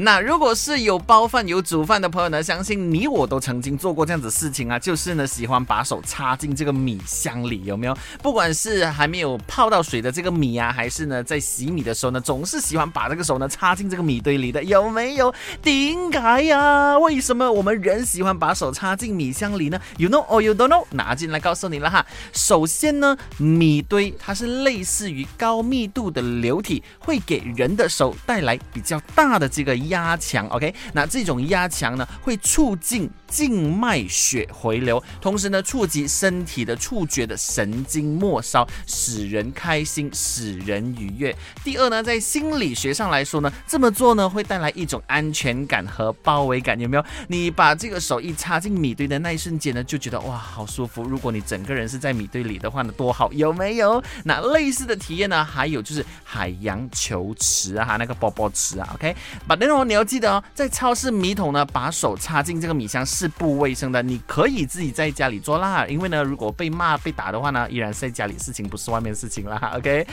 那如果是有包饭有煮饭的朋友呢，相信你我都曾经做过这样子事情啊，就是呢喜欢把手插进这个米箱里，有没有？不管是还没有泡到水的这个米啊，还是呢在洗米的时候呢，总是喜欢把这个手呢插进这个米堆里的，有没有？顶改呀？为什么我们人喜欢把手插进米箱里呢？You know or you don't know？拿进来告诉你了哈。首先呢，米堆它是类似于高密度的流体，会给人的手带来比较大的这个。压强，OK，那这种压强呢，会促进静脉血回流，同时呢，触及身体的触觉的神经末梢，使人开心，使人愉悦。第二呢，在心理学上来说呢，这么做呢，会带来一种安全感和包围感，有没有？你把这个手一插进米堆的那一瞬间呢，就觉得哇，好舒服。如果你整个人是在米堆里的话呢，多好，有没有？那类似的体验呢，还有就是海洋球池啊，那个波波池啊，OK，把那种。你要记得哦，在超市米桶呢，把手插进这个米箱是不卫生的。你可以自己在家里做啦，因为呢，如果被骂被打的话呢，依然是在家里事情，不是外面事情啦。OK，